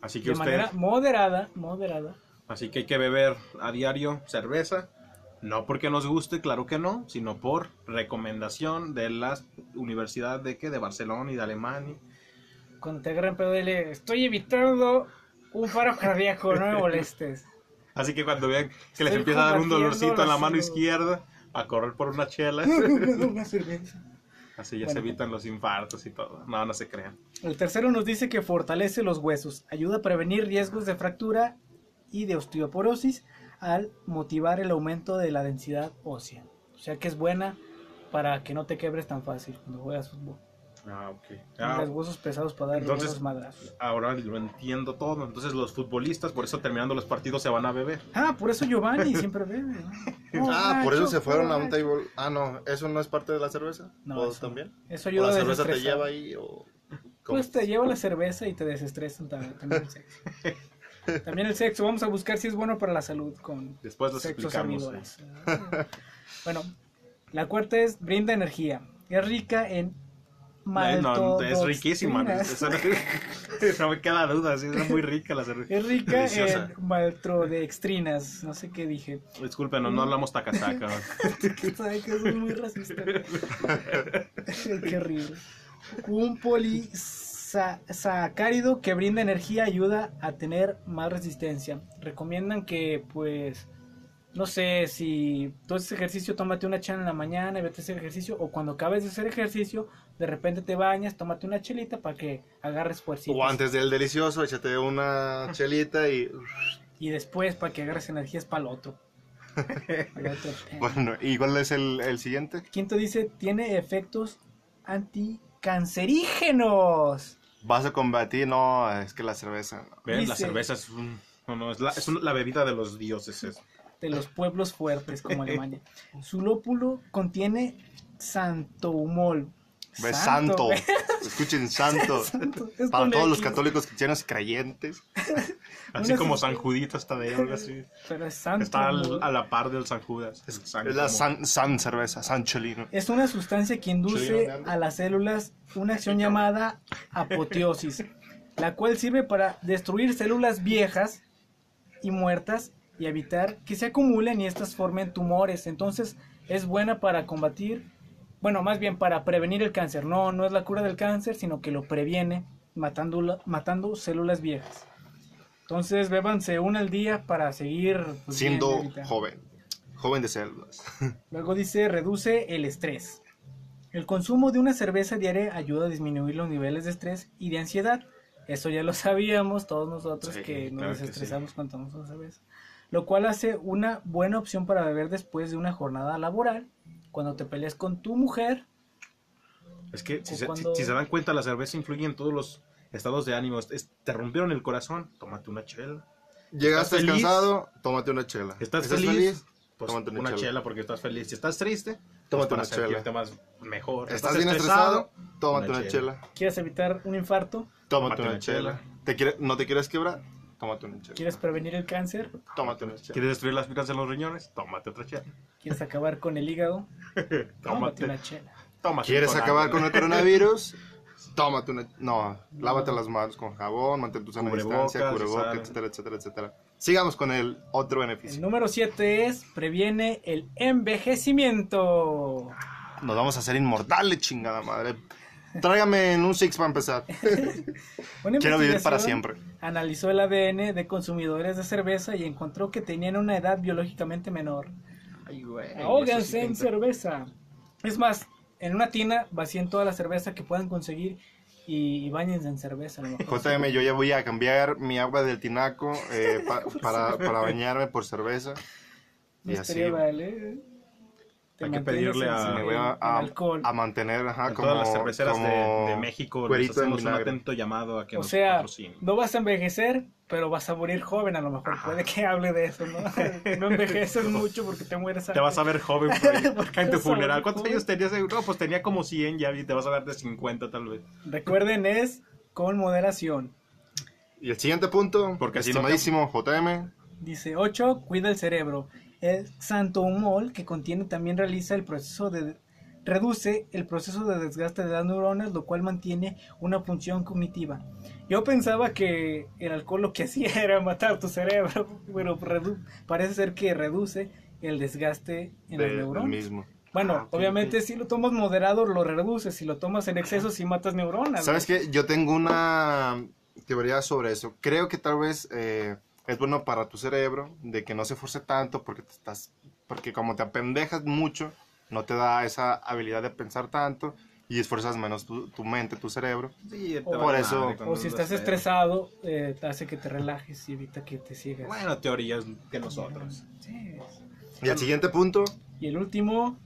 Así que De usted, manera moderada, moderada. así que hay que beber a diario cerveza. No porque nos guste, claro que no, sino por recomendación de la Universidad de qué, de Barcelona y de Alemania. Cuando te agarren pedo, dile, estoy evitando un paro cardíaco, no me molestes. Así que cuando vean que les Estoy empieza a dar un dolorcito en la mano izquierda, a correr por una chela. una cerveza. Así ya Bueno. se evitan los infartos y todo. No, no se crean. El tercero nos dice que fortalece los huesos, ayuda a prevenir riesgos de fractura y de osteoporosis al motivar el aumento de la densidad ósea. O sea que es buena para que no te quebres tan fácil cuando juegas fútbol. Ah, ok. Tienes huesos pesados para dar Entonces- madrazos. ahora lo entiendo todo. Entonces los futbolistas, por eso terminando los partidos se van a beber. Ah, por eso Giovanni siempre bebe. ¿no? Ah, por eso se fueron a un table. Ah, no, ¿eso no es parte de la cerveza? No, ¿O eso- también? Eso ¿O ayuda la cerveza te lleva ahí o...? ¿cómo? Pues te lleva la cerveza y te desestresan ta- también el sexo. También el sexo, vamos a buscar si es bueno para la salud con Después sexos explicamos. servidores. Bueno, la cuarta es brinda energía. Es rica en Eh, no, es riquísima. Eso no me queda duda. sí, es muy rica la cerveza. Es rica en maltodextrinas. No sé qué dije. Disculpen, no, no hablamos tacasaca. Sabe que soy muy racista. Qué horrible. Un polisacárido que brinda energía ayuda a tener más resistencia. Recomiendan que, pues, no sé, si tú haces ejercicio, tómate una chela en la mañana y vete a hacer ejercicio. O cuando acabes de hacer ejercicio, de repente te bañas, tómate una chelita para que agarres fuerza. O antes del delicioso, échate una chelita y... Y después para que agarres energías para el otro. Para el otro. Bueno, ¿y cuál es el, el siguiente? Quinto dice, tiene efectos anticancerígenos. Vas a combatir, no, es que la cerveza... no. La cerveza es, un- no, no, es, la, es un- la bebida de los dioses. es. De los pueblos fuertes como Alemania. Su lópulo contiene santohumol. Santo. güey. Escuchen, santo. Santo, es Para todos los católicos, cristianos creyentes. Así como San Judito está de algo así. Pero es santo. Está al- a la par del San Judas. Es, San Es la san, san cerveza, san chelino. Es una sustancia que induce a las células una acción llamada apoteosis, la cual sirve para destruir células viejas y muertas y evitar que se acumulen y estas formen tumores. Entonces es buena para combatir, bueno, más bien para prevenir el cáncer. No, no es la cura del cáncer, sino que lo previene matando, matando células viejas. Entonces bébanse una al día para seguir pues, Siendo joven. Joven de células. Luego dice, reduce el estrés. El consumo de una cerveza diaria ayuda a disminuir los niveles de estrés y de ansiedad. Eso ya lo sabíamos todos nosotros Sí, que nos claro desestresamos cuando tomamos una cerveza. Lo cual hace una buena opción para beber después de una jornada laboral, cuando te peleas con tu mujer. Es que si O se, cuando- si- si se dan cuenta, la cerveza influye en todos los estados de ánimo. Es- te rompieron el corazón, tómate una chela. Llegaste ¿Estás feliz? cansado, tómate una chela. ¿Estás, feliz? Pues tómate una, chela. porque estás feliz. Si estás triste, pues Tómate para una chela. más mejor. ¿Estás bien estresado? Tómate Una una chela. chela. ¿Quieres evitar un infarto? Tómate una chela. ¿Te quiere- ¿No te quieres quebrar? Tómate una chela. ¿Quieres prevenir el cáncer? Tómate una chela. ¿Quieres destruir las fibras de los riñones? Tómate otra chela. ¿Quieres acabar con el hígado? Tómate Tómate. una chela. tómate ¿Quieres acabar con el coronavirus? Tómate una... No, lávate las manos con jabón, mantén tu sana distancia, cubrebocas, etcétera, etcétera, etcétera. Sigamos con el otro El beneficio. número 7 es previene el envejecimiento. Nos vamos a hacer inmortales, chingada madre. Tráigame en un six para empezar. Quiero vivir para siempre. Analizó el ADN de consumidores de cerveza y encontró que tenían una edad biológicamente menor. Ay, güey. Ahóganse sí en cerveza. Es más, en una tina vacíen toda la cerveza que puedan conseguir y, y bañense en cerveza. a lo mejor. JM, yo ya voy a cambiar mi agua del tinaco eh, pa- para, para bañarme por cerveza. Y así mal, ¿eh? Te Hay que pedirle en- a- en- a, a- alcohol. a mantener, ajá, En como, todas las cerveceras de, como de México les hacemos un atento llamado a que o nos sea, patrocinen. no vas a envejecer, pero vas a morir joven a lo mejor. Ajá. Puede que hable de eso, ¿no? No envejeces mucho porque te mueres Te vas a ver joven Porque en tu funeral. ¿Cuántos joven. años tenías? No, pues tenía como 100 ya y te vas a ver de 50 tal vez. Recuerden, es con moderación. Y el siguiente punto, Porque si no te- estimadísimo JM, Dice 8. Cuida el cerebro. El santoumol, que contiene, también realiza el proceso de... Reduce el proceso de desgaste de las neuronas, lo cual mantiene una función cognitiva. Yo pensaba que el alcohol lo que hacía era matar tu cerebro, pero parece ser que reduce el desgaste en las del neuronas. mismo. Bueno, Ah, obviamente si lo tomas moderado lo reduces, si lo tomas en exceso sí matas neuronas. ¿Sabes qué? Yo tengo una teoría sobre eso. Creo que tal vez eh, es bueno para tu cerebro de que no se esfuerce tanto porque te estás, porque como te apendejas mucho, no te da esa habilidad de pensar tanto y esfuerzas menos tu, tu mente, tu cerebro. Sí, O- por eso- O si estás estresado, eh, te hace que te relajes y evita que te sigas. Bueno, teorías de nosotros. Sí. Y el siguiente punto, Y el último,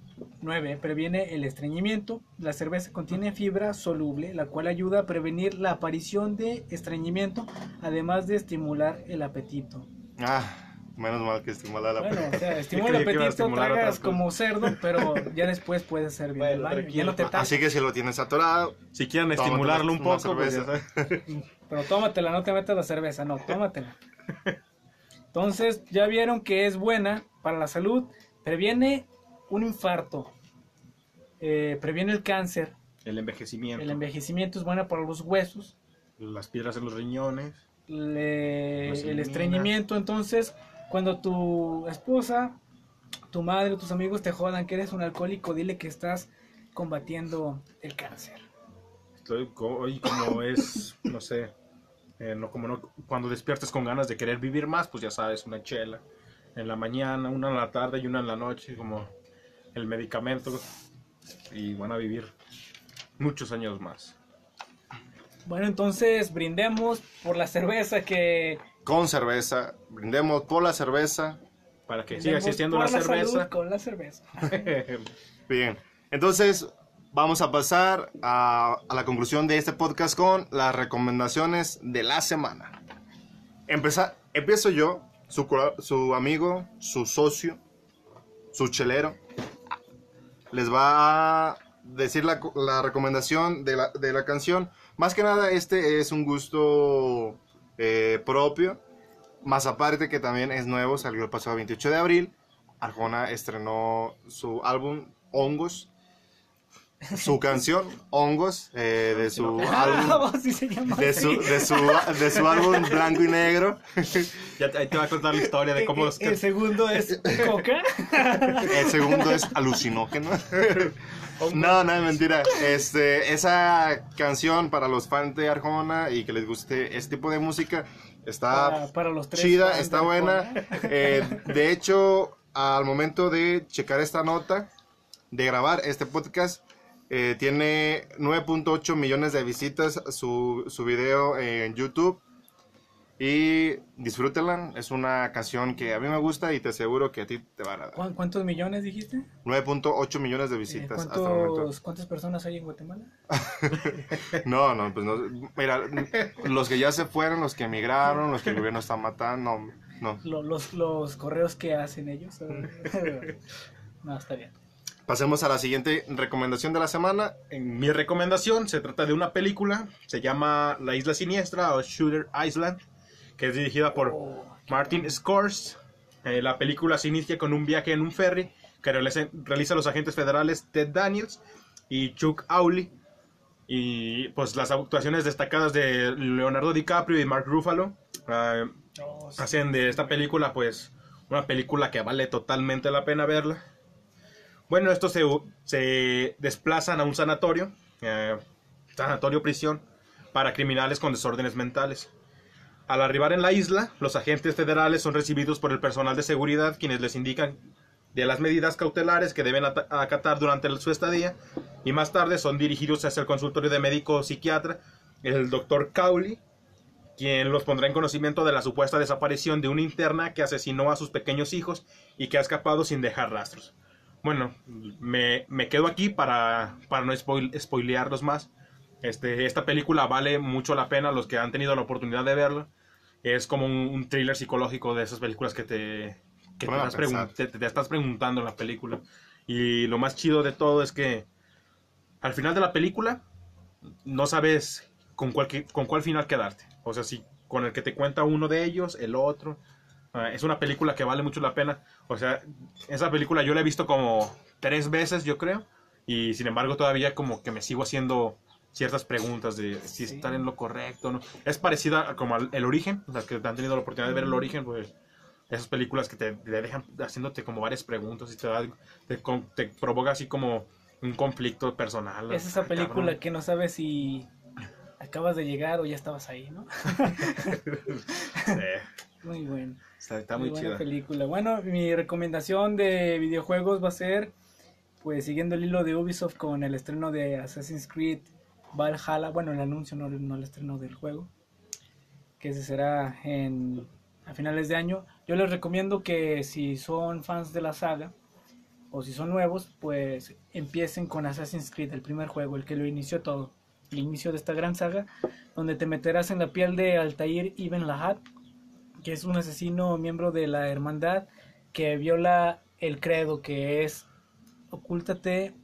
9, previene el estreñimiento. La cerveza contiene fibra soluble, la cual ayuda a prevenir la aparición de estreñimiento, además de estimular el apetito. ah, menos mal que estimula la Bueno, o sea, estimula el apetito, tragas como cerdo, pero ya después puedes hacer bien el baño. Ya tranquilo. no te tapas. Así que si lo tienes atorado, Si quieren estimularlo un poco, pues. Pero tómatela, no te metas la cerveza, no, tómatela. Entonces, ya vieron que es buena para la salud, previene un infarto, eh, previene el cáncer, el envejecimiento, el envejecimiento es buena para los huesos, las piedras en los riñones. le- el estreñimiento. Entonces, cuando tu esposa, tu madre o tus amigos te jodan que eres un alcohólico, dile que estás combatiendo el cáncer. Estoy co- y como es, no sé, eh, no, como no, cuando despiertes con ganas de querer vivir más, pues ya sabes, una chela en la mañana, una en la tarde y una en la noche, como el medicamento, y van a vivir muchos años más. Bueno, entonces brindemos por la cerveza que con cerveza, brindemos por la cerveza. Para que siga existiendo por la salud cerveza. con la cerveza. Bien, entonces vamos a pasar a, a la conclusión de este podcast con las recomendaciones de la semana. Empeza- empiezo yo, su, su amigo, su socio, su chelero, les va a decir la, la recomendación de la, de la canción. Más que nada, este es un gusto eh, propio. Más aparte que también es nuevo, salió el pasado 28 de abril. Arjona estrenó su álbum Hongos. Su canción Hongos eh, de su álbum llama. de su, de su, de su álbum Blanco y Negro. ya te, ahí te va a contar la historia de cómo Eh, es eh, El que segundo es Coca. El segundo es alucinógeno. No, no es mentira. Este, esa canción para los fans de Arjona y que les guste este tipo de música está Para, para los tres. chida, está buena. Eh, de hecho, al momento de checar esta nota, de grabar este podcast, eh, tiene 9.8 millones de visitas su, su video en YouTube. Y disfrútenla, es una canción que a mí me gusta y te aseguro que a ti te va a. ¿Cuán- ¿Cuántos millones dijiste? 9.8 millones de Eh, visitas hasta el momento. ¿cuántos, ¿Cuántas personas hay en Guatemala? No, no, pues no. Mira, los que ya se fueron, los que emigraron, los que el gobierno está matando, no. no. Lo- Los, los correos que hacen ellos. no, está bien. Pasemos a la siguiente recomendación de la semana. En mi recomendación se trata de una película, se llama La Isla Siniestra o Shooter Island, que es dirigida por Oh, Martin Scores. Eh, la película se inicia con un viaje en un ferry que realiza, realizan los agentes federales Ted Daniels y Chuck Auli. Y pues las actuaciones destacadas de Leonardo DiCaprio y Mark Ruffalo eh, sí. hacen de esta película pues una película que vale totalmente la pena verla. Bueno, estos se, desplazan a un sanatorio, eh, sanatorio prisión, para criminales con desórdenes mentales. Al arribar en la isla, los agentes federales son recibidos por el personal de seguridad, quienes les indican de las medidas cautelares que deben ata- acatar durante su estadía, y más tarde son dirigidos hacia el consultorio de médico psiquiatra, el doctor Cowley, quien los pondrá en conocimiento de la supuesta desaparición de una interna que asesinó a sus pequeños hijos y que ha escapado sin dejar rastros. Bueno, me, me quedo aquí para, para no spoil- spoilearlos más. Este, esta película vale mucho la pena los que han tenido la oportunidad de verla. Es como un, un thriller psicológico de esas películas que te, que te, estás te- te estás preguntando en la película. Y lo más chido de todo es que al final de la película no sabes con cuál, con cuál final quedarte. O sea, si con el que te cuenta uno de ellos, el otro. Ah, es una película que vale mucho la pena. O sea, esa película yo la he visto como tres veces, yo creo. Y sin embargo, todavía como que me sigo haciendo ciertas preguntas de si Sí. están en lo correcto no. Es parecida a como al El Origen. Las que han tenido la oportunidad de ver El Origen, pues esas películas que te, te dejan haciéndote como varias preguntas y te, da- te, provoca así como un conflicto personal. Es esa Ay, película cabrón. que no sabes si acabas de llegar o ya estabas ahí, ¿no? Sí, Muy bueno. Está, está muy muy, buena chida. película. Bueno, mi recomendación de videojuegos va a ser, pues siguiendo el hilo de Ubisoft con el estreno de Assassin's Creed Valhalla, bueno, el anuncio, no, no el estreno del juego, que ese será en, a finales de año. Yo les recomiendo que si son fans de la saga, o si son nuevos, pues empiecen con Assassin's Creed, el primer juego, el que lo inició todo, el inicio de esta gran saga, donde te meterás en la piel de Altair Ibn Lahad, que es un asesino miembro de la hermandad que viola el credo que es ocúltate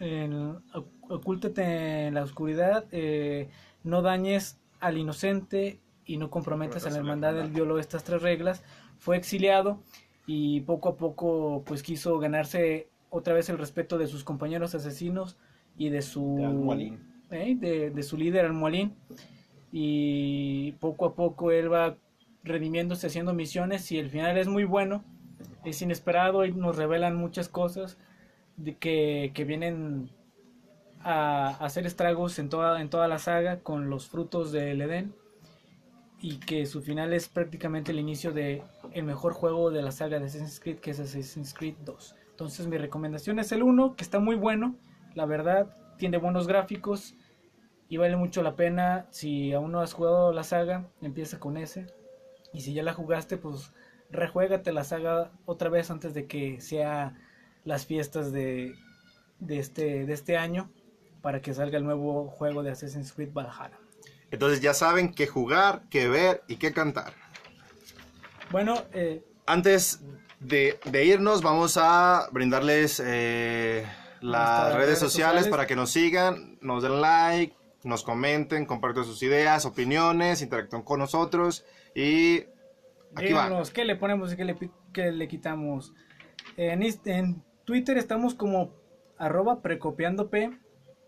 en, oc- ocúltate en la oscuridad, eh, no dañes al inocente y no comprometas a la hermandad. Él violó estas tres reglas, fue exiliado y poco a poco pues quiso ganarse otra vez el respeto de sus compañeros asesinos y de su De. ¿eh? de, de su líder Al-Mualim y poco a poco él va redimiéndose haciendo misiones y el final es muy bueno es inesperado y nos revelan muchas cosas de que, que vienen a hacer estragos en toda, en toda la saga con los frutos del Edén y que su final es prácticamente el inicio de el mejor juego de la saga de Assassin's Creed que es Assassin's Creed 2 entonces mi recomendación es el 1 que está muy bueno la verdad tiene buenos gráficos y vale mucho la pena. Si aún no has jugado la saga empieza con ese y si ya la jugaste pues rejuégate la saga otra vez antes de que sea las fiestas de, de este de este año para que salga el nuevo juego de Assassin's Creed Valhalla Entonces ya saben qué jugar, qué ver y qué cantar. bueno eh, Antes de, de irnos, vamos a brindarles eh, las redes sociales, sociales. para que nos sigan, nos den like, nos comenten, compartan sus ideas, opiniones, interactúen con nosotros y aquí va. díganos qué le ponemos y qué le, qué le quitamos en, en Twitter estamos como arroba precopiando p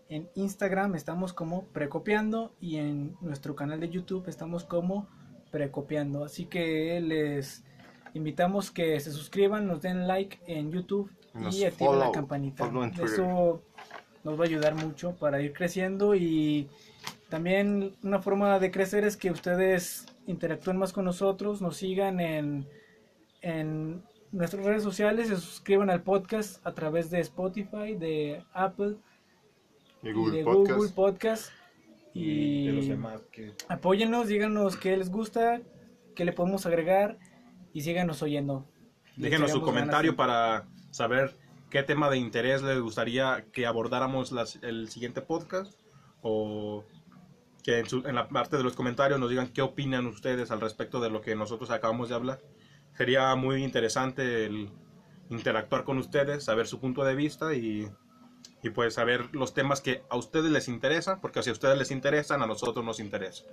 en Instagram estamos como precopiando y en nuestro canal de YouTube estamos como precopiando. Así que les invitamos que se suscriban nos den like en YouTube Nos y activen la campanita. eso nos va a ayudar mucho para ir creciendo y también una forma de crecer es que ustedes interactúen más con nosotros, nos sigan en, en nuestras redes sociales, se suscriban al podcast a través de Spotify, de Apple Y y Google de Podcast. Google Podcast. y de los Y demás. Que... apóyennos, díganos qué les gusta, qué le podemos agregar y síganos oyendo. Déjenos su comentario para saber qué tema de interés les gustaría que abordáramos las- el siguiente podcast o que en, su- en la parte de los comentarios nos digan qué opinan ustedes al respecto de lo que nosotros acabamos de hablar. Sería muy interesante el interactuar con ustedes, saber su punto de vista y, y pues saber los temas que a ustedes les interesan, porque si a ustedes les interesan, a nosotros nos interesa.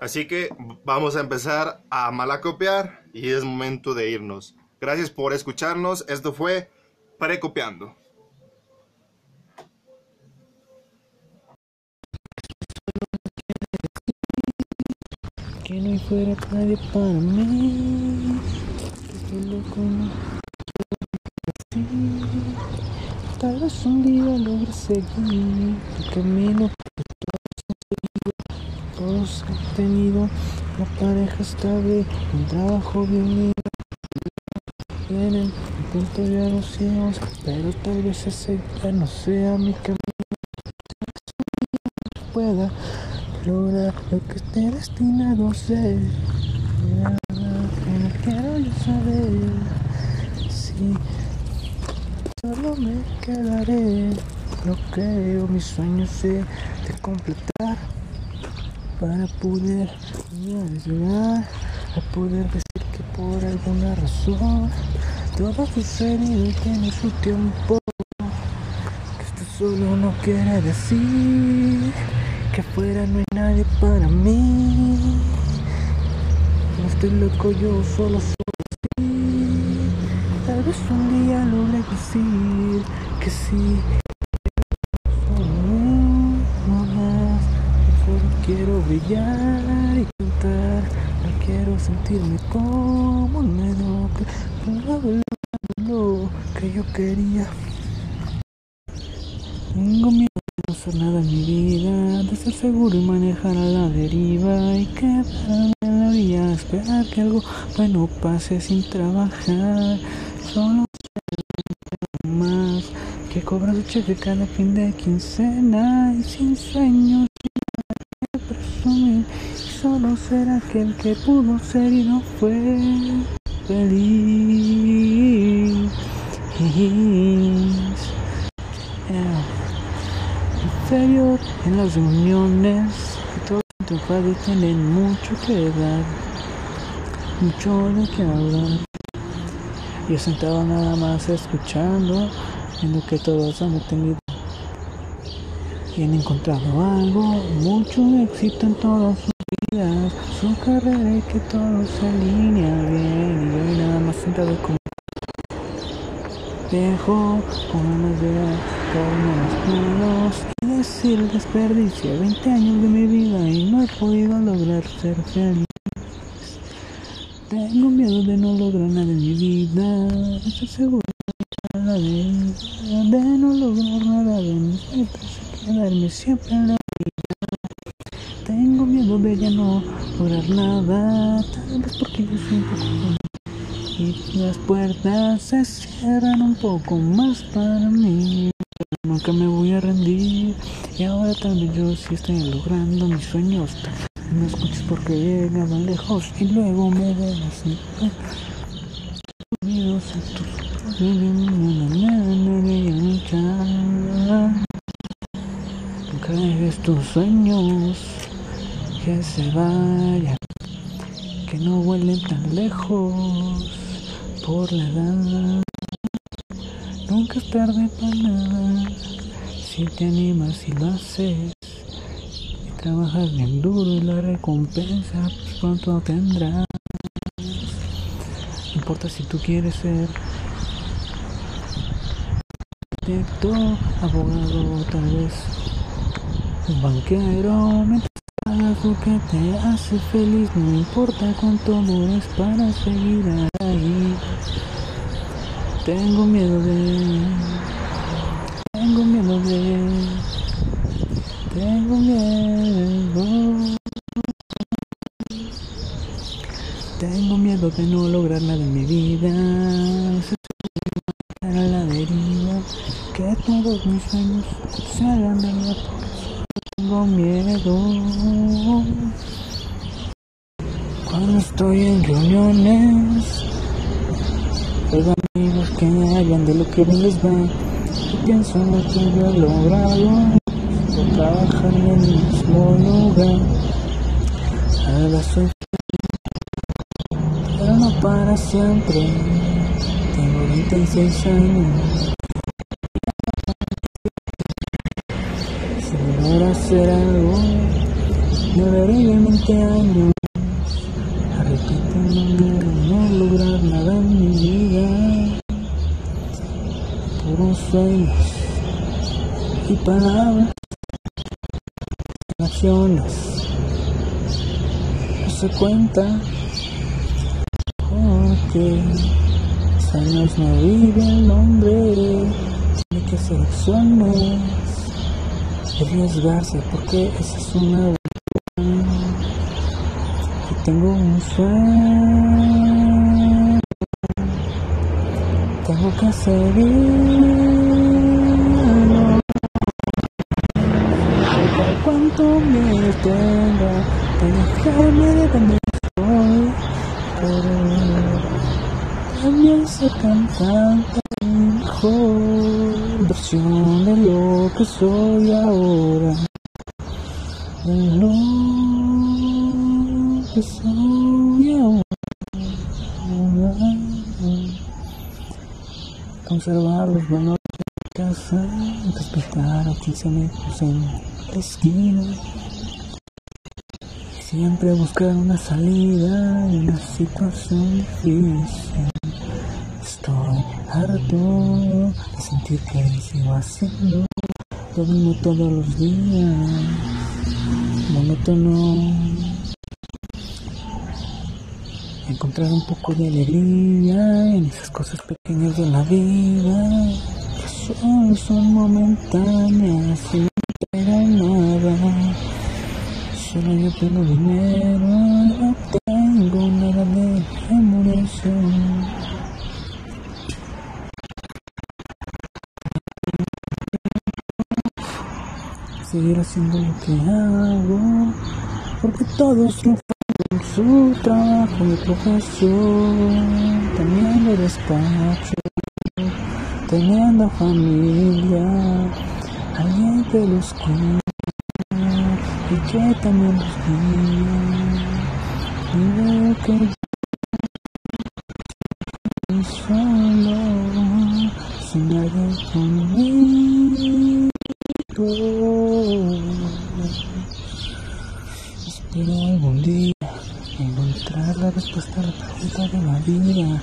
Así que vamos a empezar a malacopiar y es momento de irnos. Gracias por escucharnos. Esto fue Precopiando. Que no hay fuera nadie para mí. Estoy loco, no así. Tal vez un día logre seguir el camino todos han tenido una pareja estable, un trabajo bien unido. Tienen un punto ya los ciegos, pero tal vez ese ya no sea mi camino. Pueda lo que esté destinado a ser. Que no quiero yo saber si solo me quedaré. No creo mis sueños he de completar para poder llegar a poder decir que por alguna razón todo sucedido tiene su tiempo. Que esto solo no quiere decir que afuera no hay nadie para mí. No estoy loco, yo solo soy así. Tal vez un día logre decir que sí. No más, solo quiero brillar y cantar. No quiero sentirme como un mediocre. Lo que yo quería. Tengo miedo no hacer nada en mi vida, de ser seguro y manejar a la deriva y quedarme en la orilla, esperar que algo bueno pase sin trabajar. Solo más que cobra su cheque cada fin de quincena y sin sueños sin que presumir. Solo ser aquel que pudo ser y no fue feliz. En las reuniones todos triunfados tienen mucho que dar, mucho de qué hablar. Yo sentado nada más escuchando, viendo que todos han detenido y han encontrado algo, mucho éxito en todas sus vidas, su carrera y que todo se alinea bien y yo nada más sentado como viejo, con ganas de las manos y decir desperdicio 20 años de mi vida y no he podido lograr ser feliz. Tengo miedo de no lograr nada en mi vida, estoy seguro de de, no lograr nada de mis metas y quedarme siempre en la vida. Tengo miedo de ya no lograr nada, tal vez porque yo soy un y las puertas se cierran un poco más para mí. Nunca me voy a rendir y ahora también yo sí estoy logrando mis sueños. No escuches porque llegaban lejos y luego me ven así. Unidos en tus. Nunca dejes tus sueños que se vayan, que no vuelen tan lejos por la edad. Nunca es tarde para nada si te animas y lo haces. Y trabajas bien duro y la recompensa pues pronto tendrás. No importa si tú quieres ser arquitecto, abogado, tal vez un banquero, lo que te hace feliz, no importa cuánto dures para seguir ahí. Tengo miedo de, tengo miedo de, tengo miedo. Tengo miedo de no lograr nada en mi vida. A la deriva. Que todos mis sueños se hagan porque solo tengo miedo. Cuando estoy en reuniones, los amigos que me hablan de lo que bien les va. Y pienso en lo que yo he logrado trabajar en el mismo lugar. Ahora soy feliz, pero no para siempre. Tengo 26 años. Algo, me veré en 20 años. Repitiendo no lograr nada en mi vida. Puros sueños y palabras, acciones. No se cuenta porque años no vive el hombre. Tiene que hacer acciones arriesgarse porque esa es una y tengo un sueño. Tengo que seguirlo cuánto miedo tengo de dejarme de donde estoy pero también ser cantante mejor de lo que soy ahora. De lo que soy ahora. Conservar los valores de casa respetar a 15 metros en la esquina. Siempre buscar una salida en una situación difícil harto de sentir que sigo haciendo lo mismo todos los días monótono. Encontrar un poco de alegría en esas cosas pequeñas de la vida que solo son momentáneas y no nada. Solo yo tengo dinero seguir haciendo lo que hago porque todos triunfan su trabajo mi profesión también de despacho teniendo familia alguien que los cuida y que también los guía y veo que yo solo sin nadie conmigo Espero algún día encontrar la respuesta a la pregunta de la vida.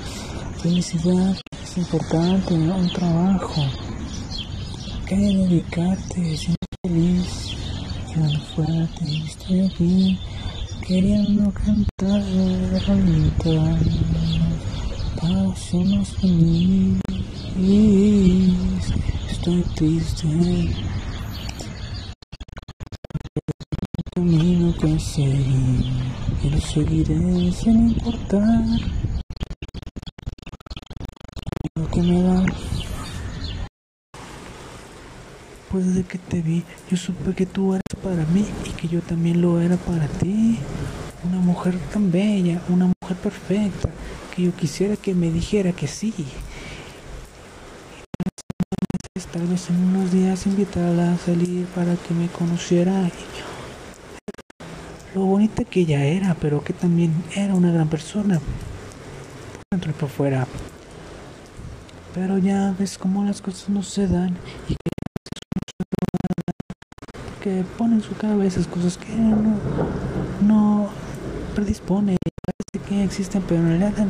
Felicidad es importante, un trabajo. ¿Qué dedicarte? Siendo feliz, quedando fuerte. Estoy aquí queriendo cantar rolita. Para sernos feliz. Estoy triste. Camino seguir y lo seguiré sin importar lo que me da. Pues desde que te vi, yo supe que tú eras para mí y que yo también lo era para ti. Una mujer tan bella, una mujer perfecta, que yo quisiera que me dijera que sí. Tal vez en unos días invitarla a salir para que me conociera y lo bonita que ella era, pero que también era una gran persona. Dentro y por fuera. Pero ya ves cómo las cosas no se dan y que, que pone en su cabeza cosas que no, no predispone. Parece que existen, pero en realidad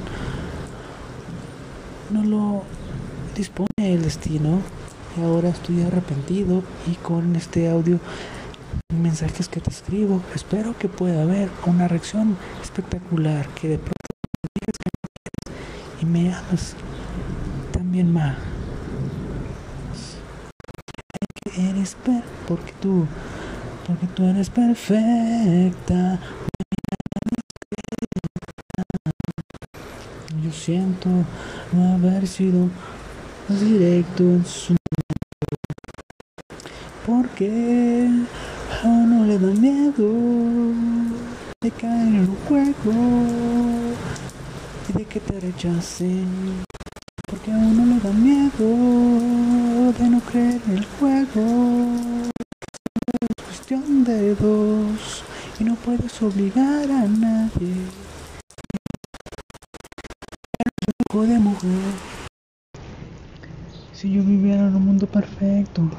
no lo dispone el destino. Y ahora estoy arrepentido y con este audio mensajes que te escribo. Espero que pueda haber una reacción espectacular, que de pronto digas que me y me amas también más. Eres per porque tú, porque tú eres perfecta. Yo siento no haber sido directo en su porque A uno le da miedo de caer en un juego y de que te rechacen. Porque a uno le da miedo de no creer en el juego. Es cuestión de dos y no puedes obligar a nadie. De mujer. Si yo viviera en un mundo perfecto,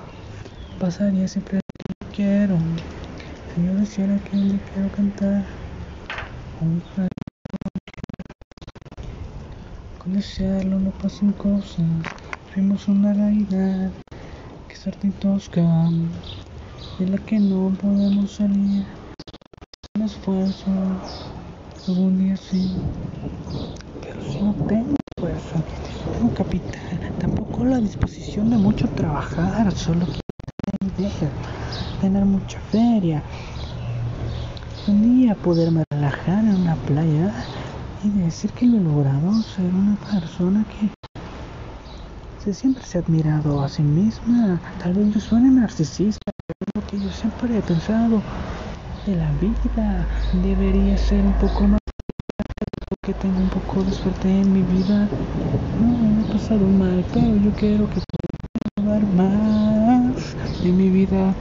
pasaría siempre quiero. Si yo decidiera que día quiero cantar, un con desearlo no pasan cosas. Fuimos una realidad. Que es harta de la que no podemos salir. Un esfuerzo, algún día sí, pero si no tengo fuerza, no tengo capital, tampoco la disposición de mucho trabajar, solo tener mucha feria. Un día poderme relajar en una playa y decir que lo he logrado, ser una persona que se siempre se ha admirado a sí misma. Tal vez yo suene narcisista, pero que yo siempre he pensado de la vida. Debería ser un poco más porque tengo un poco de suerte en mi vida. No, he pasado mal, pero yo quiero que en mi vida.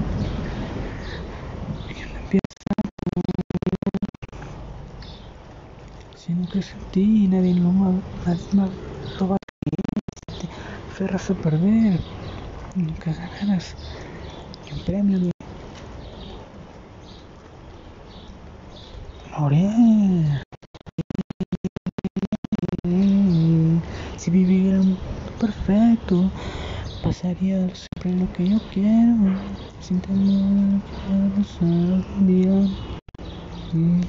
Y no empieza Siendo que sin ti nadie lo ma- nadie más lo va a querer. Si te aferras a perder, nunca ganarás un premio Morir. Si viviera un mundo perfecto, pasaría siempre lo que yo quiero, sin temor a lo que